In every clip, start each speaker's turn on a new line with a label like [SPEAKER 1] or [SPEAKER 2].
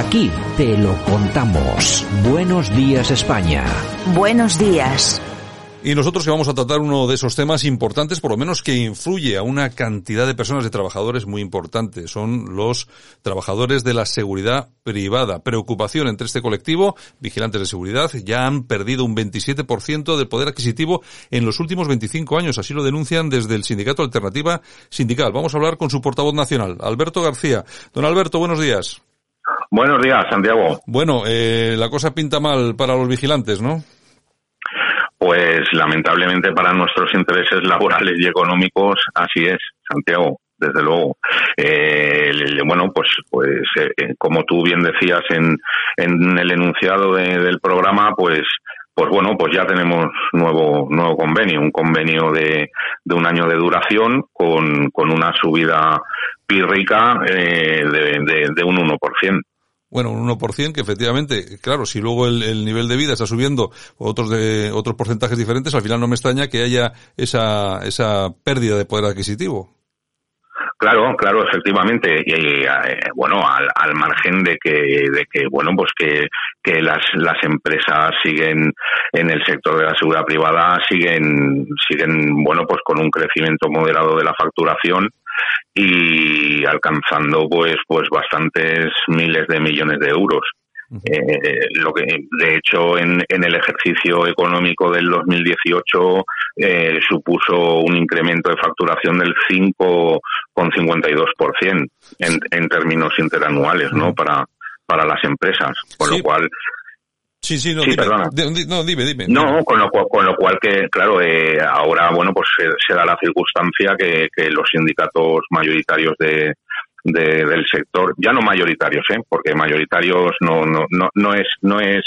[SPEAKER 1] Aquí te lo contamos. Buenos días España.
[SPEAKER 2] Buenos días.
[SPEAKER 3] Y nosotros que vamos a tratar uno de esos temas importantes, por lo menos que influye a una cantidad de personas, de trabajadores muy importante. Son los trabajadores de la seguridad privada. Preocupación entre este colectivo, vigilantes de seguridad, ya han perdido un 27% del poder adquisitivo en los últimos 25 años. Así lo denuncian desde el sindicato Alternativa Sindical. Vamos a hablar con su portavoz nacional, Alberto García. Don Alberto, buenos días.
[SPEAKER 4] Buenos días, Santiago.
[SPEAKER 3] Bueno, eh, la cosa pinta mal para los vigilantes, ¿no?
[SPEAKER 4] Pues lamentablemente para nuestros intereses laborales y económicos así es, Santiago desde luego. Eh, bueno, pues, pues eh, eh, como tú bien decías en, en el enunciado del programa, pues, pues bueno, pues ya tenemos nuevo nuevo convenio, un convenio de, de un año de duración con, con una subida pírrica de, de, de un 1%
[SPEAKER 3] bueno, un 1% que efectivamente, claro, si luego el, nivel de vida está subiendo otros de otros porcentajes diferentes, al final no me extraña que haya esa esa pérdida de poder adquisitivo.
[SPEAKER 4] Claro, claro, efectivamente. Y, eh, bueno, al, al, margen de que, de que, bueno, pues que, que las, las empresas siguen en el sector de la seguridad privada siguen, siguen, bueno, pues con un crecimiento moderado de la facturación y alcanzando pues pues bastantes miles de millones de euros. Eh, lo que de hecho en, en, el ejercicio económico del 2018 eh, supuso un incremento de facturación del 5,52% en, en términos interanuales, ¿no? Para para las empresas, con lo cual
[SPEAKER 3] Sí, sí, no, dime, no, dime, dime.
[SPEAKER 4] No, con lo, con lo cual que, claro, eh, ahora, bueno, pues se, da la circunstancia que, que los sindicatos mayoritarios de, de, del sector, ya no mayoritarios, ¿eh? porque mayoritarios no, no, no, no es, no es,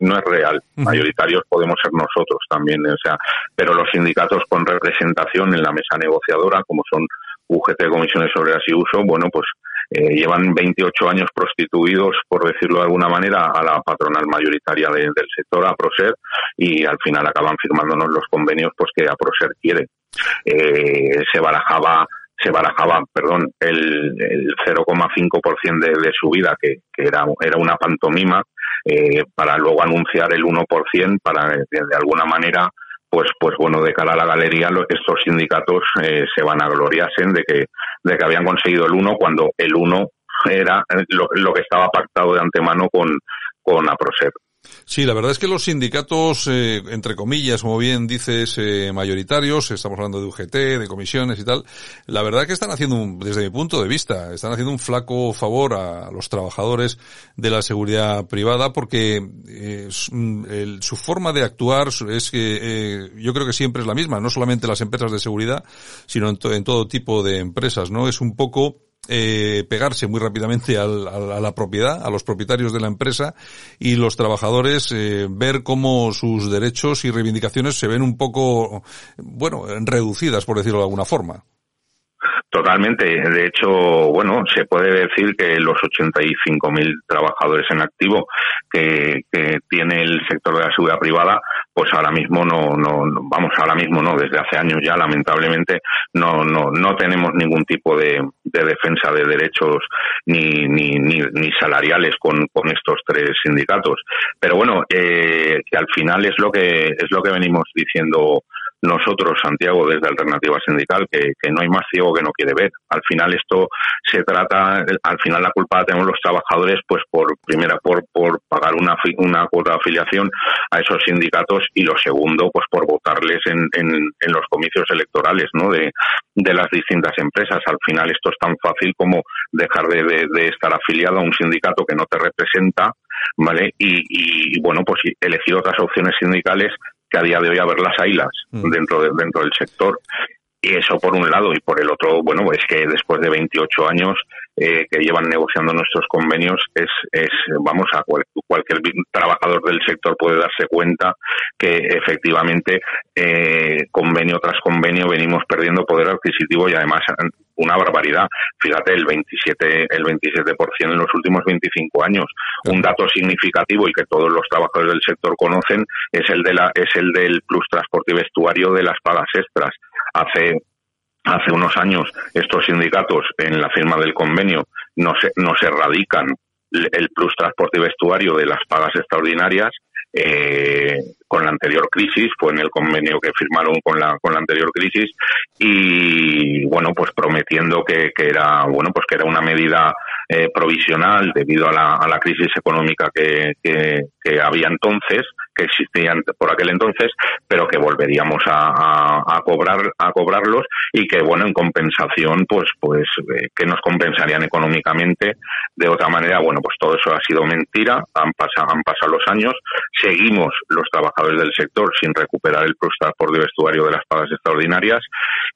[SPEAKER 4] no es real. Mayoritarios podemos ser nosotros también, o sea, pero los sindicatos con representación en la mesa negociadora, como son UGT, Comisiones Obreras y Uso, bueno, pues eh, llevan 28 años prostituidos, por decirlo de alguna manera, a la patronal mayoritaria del sector, a Proser, y al final acaban firmándonos los convenios pues que a Proser quiere. Eh, se barajaba se barajaba, perdón, el, el 0,5% de, de subida, que, que era, era una pantomima, eh, para luego anunciar el 1% para de, de alguna manera pues pues bueno de cara a la galería estos sindicatos eh, se van a gloriarse de que de que habían conseguido el 1 cuando el 1 era lo, lo, que estaba pactado de antemano con con Aproser.
[SPEAKER 3] Sí, la verdad es que los sindicatos, eh, entre comillas, como bien dices, eh, mayoritarios, estamos hablando de UGT, de comisiones y tal, la verdad que están haciendo, un, desde mi punto de vista, están haciendo un flaco favor a los trabajadores de la seguridad privada porque eh, su, el, su, forma de actuar es que eh, yo creo que siempre es la misma, no solamente las empresas de seguridad, sino en, en todo tipo de empresas, ¿no? Es un poco eh, pegarse muy rápidamente al, al, a la propiedad, a los propietarios de la empresa y los trabajadores eh, ver cómo sus derechos y reivindicaciones se ven un poco, bueno, reducidas, por decirlo de alguna forma.
[SPEAKER 4] Totalmente. De hecho, bueno, se puede decir que los 85.000 trabajadores en activo que, que, tiene el sector de la seguridad privada, pues ahora mismo no, no, vamos, ahora mismo no, desde hace años ya, lamentablemente, no, no, no tenemos ningún tipo de, de defensa de derechos ni, ni, ni, ni salariales con, con, estos tres sindicatos. Pero bueno, eh, que al final es lo que, es lo que venimos diciendo nosotros, Santiago, desde Alternativa Sindical, que, que, no hay más ciego que no quiere ver. Al final esto se trata, al final la culpa la tenemos los trabajadores, pues por primera por, por pagar una, una cuota de afiliación a esos sindicatos y lo segundo, pues por votarles en, en, los comicios electorales, ¿no? De, de las distintas empresas. Al final esto es tan fácil como dejar de, de, de estar afiliado a un sindicato que no te representa, ¿vale? Y, y, bueno, pues elegir otras opciones sindicales que a día de hoy haber las ailas mm. dentro, de, dentro del sector. Y eso por un lado, y por el otro, bueno, es que después de 28 años eh, que llevan negociando nuestros convenios, es, es vamos, a cual, cualquier trabajador del sector puede darse cuenta que efectivamente eh, convenio tras convenio venimos perdiendo poder adquisitivo y además una barbaridad. Fíjate, el 27, el 27% en los últimos 25 años. Un dato significativo y que todos los trabajadores del sector conocen es el de la, es el del plus transporte y vestuario de las pagas extras. Hace hace unos años estos sindicatos en la firma del convenio no se, no se radican el plus transporte y vestuario de las pagas extraordinarias eh, con la anterior crisis, fue en el convenio que firmaron con la, con la anterior crisis y bueno, pues prometiendo que, que era, bueno, pues que era una medida eh, provisional debido a la, a la crisis económica que, que, que, había entonces, que existían por aquel entonces, pero que volveríamos a, a, cobrar a cobrarlos y que bueno en compensación pues pues eh, que nos compensarían económicamente de otra manera. Bueno pues todo eso ha sido mentira han pasado han pasado los años seguimos los trabajadores del sector sin recuperar el transporte de vestuario de las pagas extraordinarias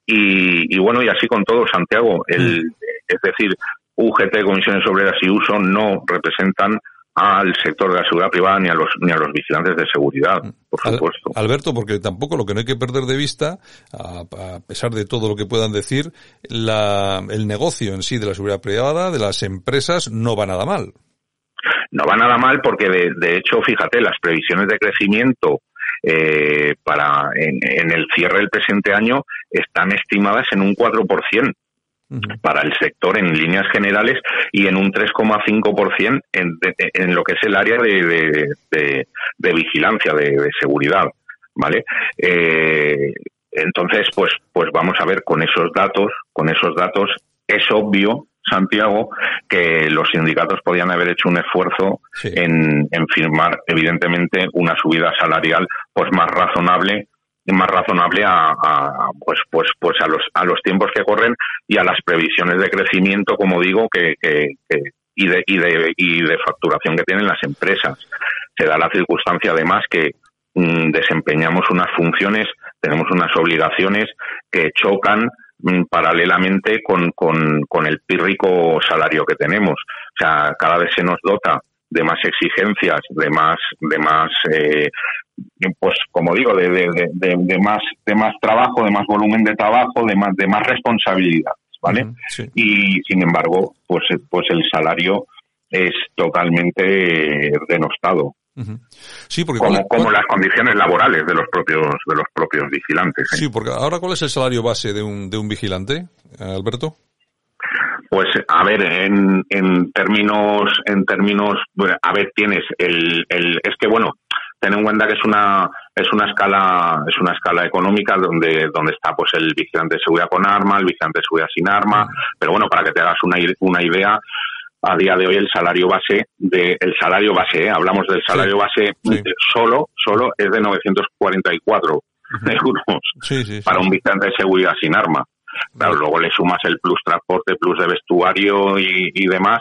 [SPEAKER 4] y, y bueno y así con todo Santiago el es decir UGT, Comisiones Obreras y Uso no representan al sector de la seguridad privada ni a los ni a los vigilantes de seguridad, por supuesto.
[SPEAKER 3] Alberto, porque tampoco lo que no hay que perder de vista, a, pesar de todo lo que puedan decir, la, el negocio en sí de la seguridad privada, de las empresas, no va nada mal.
[SPEAKER 4] No va nada mal porque, de, de hecho, fíjate, las previsiones de crecimiento eh, para en, en, el cierre del presente año están estimadas en un 4% para el sector en líneas generales y en un 3,5% en, en lo que es el área de, de, vigilancia, de, seguridad, ¿vale? Eh, entonces, pues, pues vamos a ver con esos datos, con esos datos es obvio Santiago que los sindicatos podían haber hecho un esfuerzo en, en, firmar evidentemente una subida salarial pues más razonable más razonable a, pues pues pues a los a los tiempos que corren y a las previsiones de crecimiento como digo que, y de y de y de facturación que tienen las empresas. Se da la circunstancia además que mm, desempeñamos unas funciones tenemos unas obligaciones que chocan mm, paralelamente con, con, con el pírrico salario que tenemos. O sea cada vez se nos dota de más exigencias, de más, de más eh, pues como digo, de, de, más, de más trabajo, de más volumen de trabajo, de más, de más responsabilidad, ¿vale? Y sin embargo, pues, pues el salario es totalmente denostado.
[SPEAKER 3] Sí, porque
[SPEAKER 4] como, como, las condiciones laborales de los propios de los propios vigilantes.
[SPEAKER 3] ¿eh? Sí, porque ahora cuál es el salario base de un de un vigilante, Alberto?
[SPEAKER 4] Pues a ver, en, en términos en términos, a ver, tienes el, el es que bueno, ten en cuenta que es una es una escala es una escala económica donde donde está pues el vigilante de seguridad con arma el vigilante de seguridad sin arma. Pero bueno para que te hagas una una idea a día de hoy el salario base de el salario base ¿eh? hablamos del salario base solo solo es de 944 euros para un vigilante de seguridad sin arma. Claro, luego le sumas el plus transporte plus de vestuario y, y demás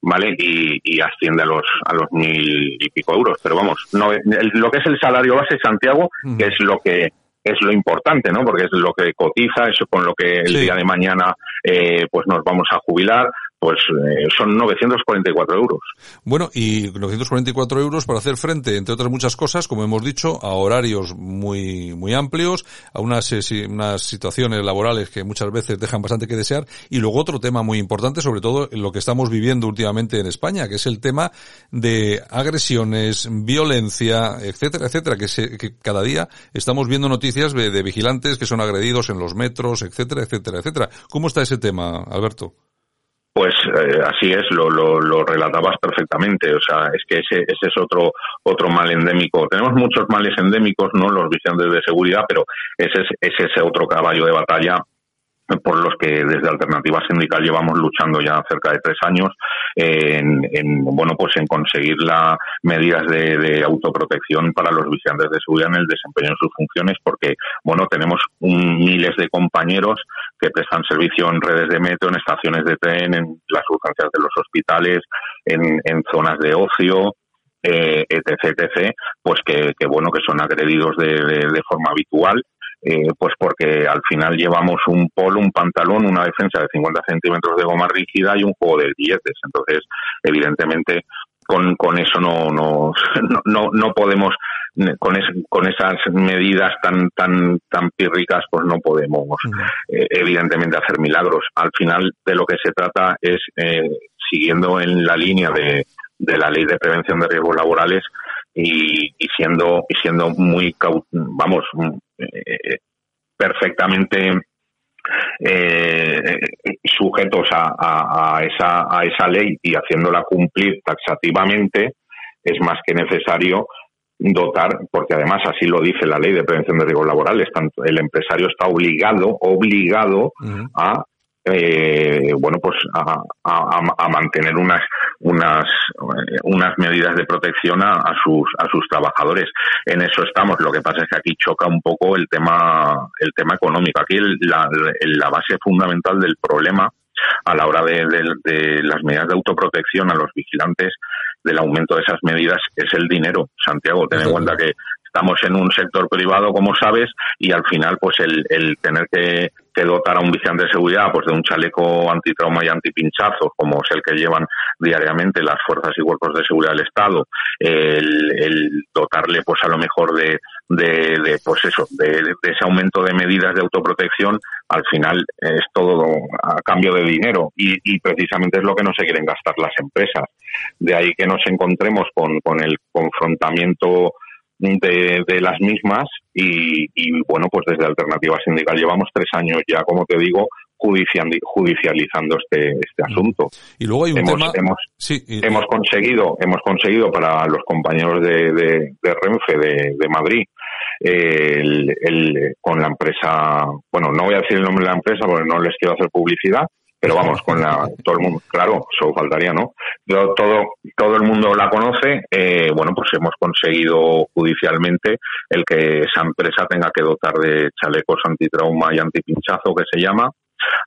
[SPEAKER 4] ¿vale? Y, y, asciende a los a los mil y pico euros. Pero vamos, no lo que es el salario base Santiago, que es lo que es lo importante, ¿no? Porque es lo que cotiza, eso con lo que el día de mañana eh, pues nos vamos a jubilar, pues eh, son 944 euros.
[SPEAKER 3] Bueno, y 944 euros para hacer frente, entre otras muchas cosas, como hemos dicho, a horarios muy muy amplios, a unas, eh, unas situaciones laborales que muchas veces dejan bastante que desear, y luego otro tema muy importante, sobre todo en lo que estamos viviendo últimamente en España, que es el tema de agresiones, violencia, etcétera, etcétera, que, se, que cada día estamos viendo noticias de, de vigilantes que son agredidos en los metros, etcétera, etcétera, etcétera. ¿Cómo está ese tema, Alberto?
[SPEAKER 4] Pues eh, así es, lo, lo, lo, relatabas perfectamente. O sea, es que ese, ese es otro otro mal endémico. Tenemos muchos males endémicos, no los vigilantes de seguridad, pero ese es ese, ese otro caballo de batalla por los que desde Alternativa Sindical llevamos luchando ya cerca de tres años en, en bueno pues en conseguir las medidas de, de, autoprotección para los vigilantes de seguridad en el desempeño de sus funciones porque bueno tenemos un, miles de compañeros que prestan servicio en redes de metro, en estaciones de tren, en las urgencias de los hospitales, en, en zonas de ocio, eh, etc, etc, pues que, que, bueno que son agredidos de, de, de forma habitual eh, pues porque al final llevamos un polo, un pantalón, una defensa de 50 centímetros de goma rígida y un juego de billetes. Entonces, evidentemente, con, con eso no, no, no, no podemos, con, es, con esas medidas tan, tan, tan pírricas, pues no podemos, eh, evidentemente, hacer milagros. Al final, de lo que se trata es, eh, siguiendo en la línea de, de la ley de prevención de riesgos laborales, y, y, siendo y siendo muy vamos eh, perfectamente eh, sujetos a, esa, a esa ley y haciéndola cumplir taxativamente, es más que necesario dotar, porque además así lo dice la ley de prevención de riesgos laborales, tanto el empresario está obligado, obligado a eh, bueno, pues a, a, mantener unas unas unas medidas de protección a, sus a sus trabajadores. En eso estamos. Lo que pasa es que aquí choca un poco el tema el tema económico. Aquí la, la base fundamental del problema a la hora de, de, las medidas de autoprotección a los vigilantes del aumento de esas medidas es el dinero. Santiago, ten en cuenta que estamos en un sector privado, como sabes, y al final, pues el, el tener que, dotar a un vigilante de seguridad pues de un chaleco antitrauma y antipinchazos, como es el que llevan diariamente las fuerzas y cuerpos de seguridad del Estado, el, dotarle, pues a lo mejor de, de, pues eso, de, ese aumento de medidas de autoprotección, al final es todo a cambio de dinero y, y precisamente es lo que no se quieren gastar las empresas. De ahí que nos encontremos con, con el confrontamiento de, las mismas y, bueno, pues desde Alternativa Sindical llevamos tres años ya, como te digo, judicializando este, este asunto.
[SPEAKER 3] Y luego hay un
[SPEAKER 4] hemos,
[SPEAKER 3] tema...
[SPEAKER 4] Hemos, hemos conseguido, hemos conseguido para los compañeros de, de, Renfe de, Madrid el, el, con la empresa, bueno, no voy a decir el nombre de la empresa porque no les quiero hacer publicidad, pero vamos, con la, todo el mundo, claro, solo faltaría, ¿no? Todo, todo el mundo la conoce, eh, bueno, pues hemos conseguido judicialmente el que esa empresa tenga que dotar de chalecos antitrauma y antipinchazo, que se llama,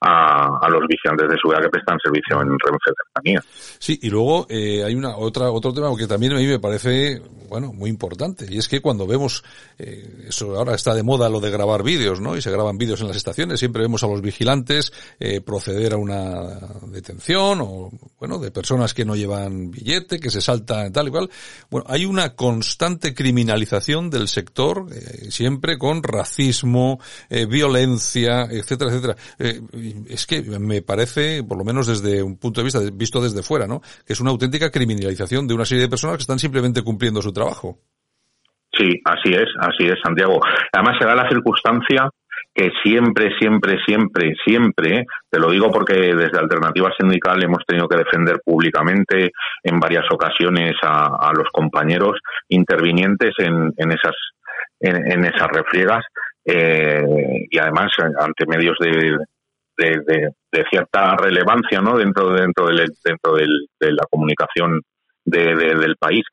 [SPEAKER 4] a, los vigilantes de seguridad que prestan servicio en Renfe Cercanía.
[SPEAKER 3] Sí, y luego eh, hay una otra otro tema que también a mí me parece bueno muy importante y es que cuando vemos eh, eso ahora está de moda lo de grabar vídeos, ¿no? Y se graban vídeos en las estaciones, siempre vemos a los vigilantes eh, proceder a una detención o bueno de personas que no llevan billete, que se saltan tal y cual. Bueno, hay una constante criminalización del sector siempre con racismo, violencia, etcétera, etcétera es que me parece, por lo menos desde un punto de vista visto desde fuera, ¿no? Que es una auténtica criminalización de una serie de personas que están simplemente cumpliendo su trabajo.
[SPEAKER 4] Sí, así es, así es, Santiago. Además se da la circunstancia que siempre, siempre, siempre, siempre, te lo digo porque desde Alternativa Sindical hemos tenido que defender públicamente en varias ocasiones a, los compañeros intervinientes en, en esas en, esas refriegas eh, y además ante medios de, de, cierta relevancia ¿no? dentro, dentro, del, dentro del, de la comunicación del país.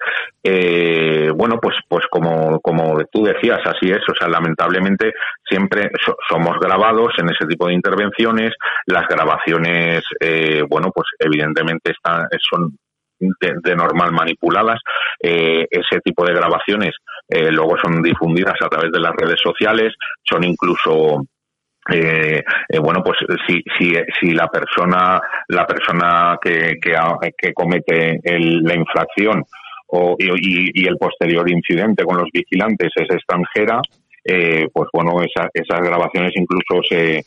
[SPEAKER 4] Eh, bueno, pues, pues como, como tú decías, así es. O sea, lamentablemente siempre somos grabados en ese tipo de intervenciones. Las grabaciones, eh, bueno, pues evidentemente están, son de, normal manipuladas. Eh, ese tipo de grabaciones luego son difundidas a través de las redes sociales, son incluso eh, eh, bueno, pues si, si, si la persona, la persona que, que, que comete la infracción o, y, el posterior incidente con los vigilantes es extranjera, eh, pues bueno, esas grabaciones incluso se,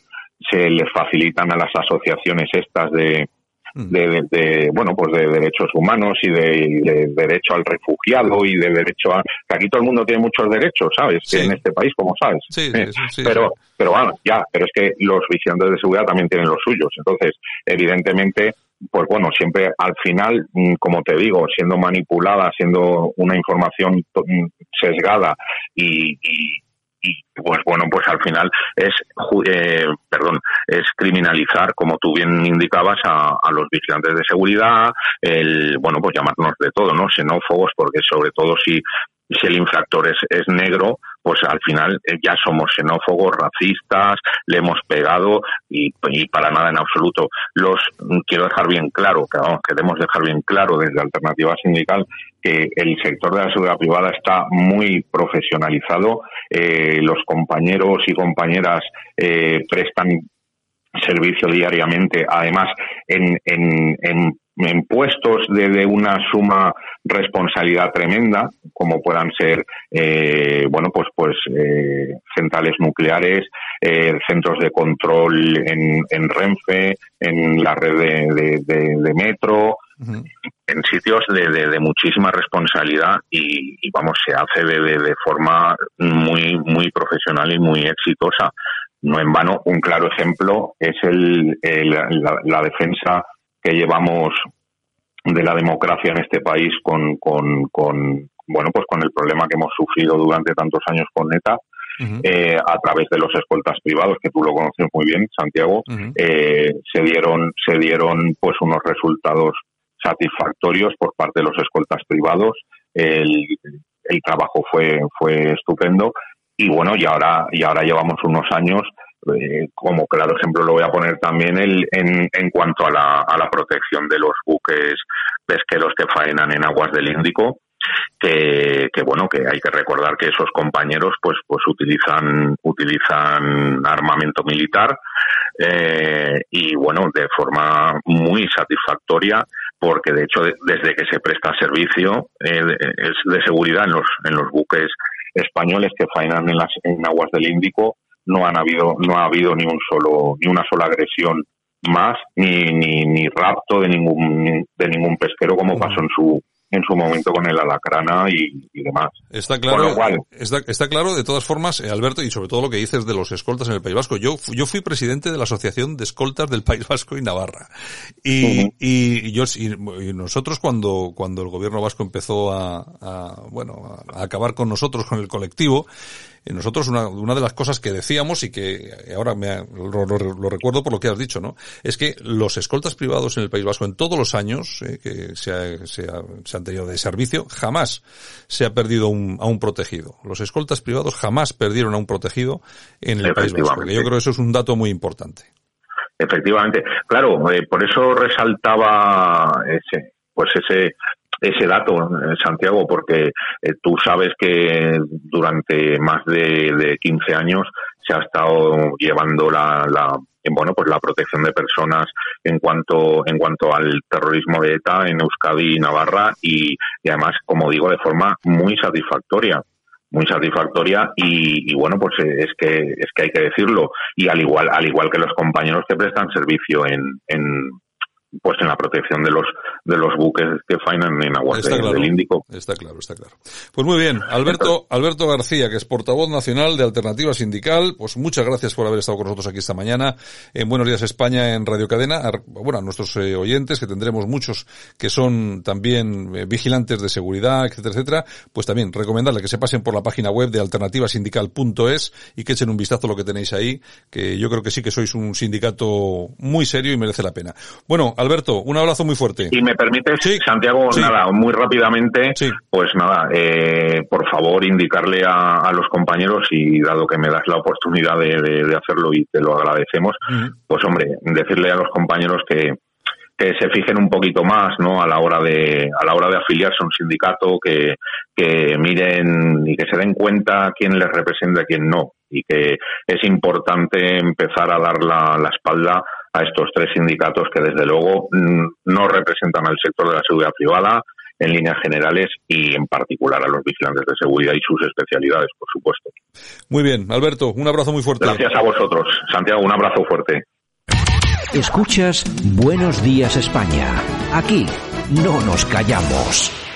[SPEAKER 4] se les facilitan a las asociaciones estas de, Mm. de, bueno pues de derechos humanos y de, derecho al refugiado y de derecho a que aquí todo el mundo tiene muchos derechos sabes en este país como sabes. Pero pero bueno ya pero es que los vigilantes de seguridad también tienen los suyos. Entonces evidentemente pues bueno, siempre al final, mm, como te digo, siendo manipulada, siendo una información mm, sesgada y, y pues bueno pues al final es eh, perdón es criminalizar como tú bien indicabas a, a, los vigilantes de seguridad el bueno pues llamarnos de todo no xenófobos porque sobre todo si si el infractor es, es negro, pues al final eh, ya somos xenófobos, racistas, le hemos pegado y, para nada en absoluto. Los quiero dejar bien claro, que queremos dejar bien claro desde Alternativa Sindical que el sector de la seguridad privada está muy profesionalizado. Eh, los compañeros y compañeras eh, prestan servicio diariamente, además en, en, en en puestos de, una suma responsabilidad tremenda, como puedan ser, eh, bueno, pues, pues eh, centrales nucleares, eh, centros de control en, en, Renfe, en la red de, de, metro, en sitios de, de, muchísima responsabilidad y, y vamos, se hace de, de, forma muy, muy profesional y muy exitosa No en vano, un claro ejemplo es el, la, defensa que llevamos de la democracia en este país con, con, con, bueno, pues con el problema que hemos sufrido durante tantos años con NETA, eh, a través de los escoltas privados, que tú lo conoces muy bien, Santiago, eh, se dieron, se dieron pues unos resultados satisfactorios por parte de los escoltas privados. El, el trabajo fue, fue estupendo y bueno, y ahora, y ahora llevamos unos años eh, como claro ejemplo lo voy a poner también el, en, en cuanto a la, a la protección de los buques pesqueros que faenan en aguas del Índico que, que, bueno que hay que recordar que esos compañeros pues pues utilizan utilizan armamento militar eh, y bueno de forma muy satisfactoria porque de hecho desde que se presta servicio eh, es de seguridad en los en los buques españoles que faenan en las en aguas del Índico no han habido no ha habido ni un solo ni una sola agresión más ni, ni, ni rapto de ningún de ningún pesquero como pasó en su en su momento con el alacrana y, demás.
[SPEAKER 3] Está claro, está, está, claro de todas formas, eh, Alberto, y sobre todo lo que dices de los escoltas en el País Vasco. Yo, yo fui presidente de la Asociación de Escoltas del País Vasco y Navarra. Y, y yo, y nosotros cuando, cuando el gobierno vasco empezó a, a bueno, a acabar con nosotros, con el colectivo, nosotros una, una de las cosas que decíamos y que ahora me, lo, lo, recuerdo por lo que has dicho, ¿no? Es que los escoltas privados en el País Vasco en todos los años eh, que se, ha, se, ha, se, han tenido de servicio, jamás se ha perdido un, a un protegido. Los escoltas privados jamás perdieron a un protegido en el País Vasco. yo creo que eso es un dato muy importante.
[SPEAKER 4] Efectivamente. Claro, eh, por eso resaltaba ese, pues ese ese dato, eh, Santiago, porque eh, tú sabes que durante más de, de 15 años se ha estado llevando la, la bueno pues la protección de personas en cuanto en cuanto al terrorismo de ETA en Euskadi y Navarra y, y además como digo de forma muy satisfactoria muy satisfactoria y, y, bueno pues eh, es que es que hay que decirlo. Y al igual al igual que los compañeros que prestan servicio en, en pues en la protección de los de los buques que faenan en aguas del Índico.
[SPEAKER 3] Está claro, está claro. Pues muy bien, Alberto Alberto García, que es portavoz nacional de Alternativa Sindical, pues muchas gracias por haber estado con nosotros aquí esta mañana en Buenos Días España en Radio Cadena. bueno, a nuestros eh, oyentes, que tendremos muchos que son también eh, vigilantes de seguridad, etcétera, etcétera, pues también recomendarle que se pasen por la página web de alternativasindical.es y que echen un vistazo a lo que tenéis ahí, que yo creo que sí que sois un sindicato muy serio y merece la pena. Bueno, Alberto, un abrazo muy fuerte.
[SPEAKER 4] Y me permites, Santiago, nada, muy rápidamente, pues nada, eh, por favor indicarle a, los compañeros y dado que me das la oportunidad de, hacerlo y te lo agradecemos, pues hombre, decirle a los compañeros que, que se fijen un poquito más no a la hora de a la hora de afiliarse a un sindicato que, que miren y que se den cuenta quién les representa y quién no. Y que es importante empezar a dar la, la espalda a estos tres sindicatos que desde luego mm, no representan al sector de la seguridad privada en líneas generales y en particular a los vigilantes de seguridad y sus especialidades, por supuesto.
[SPEAKER 3] Muy bien, Alberto, un abrazo muy fuerte.
[SPEAKER 4] Gracias a vosotros. Santiago, un abrazo fuerte.
[SPEAKER 1] Escuchas Buenos Días España. Aquí no nos callamos.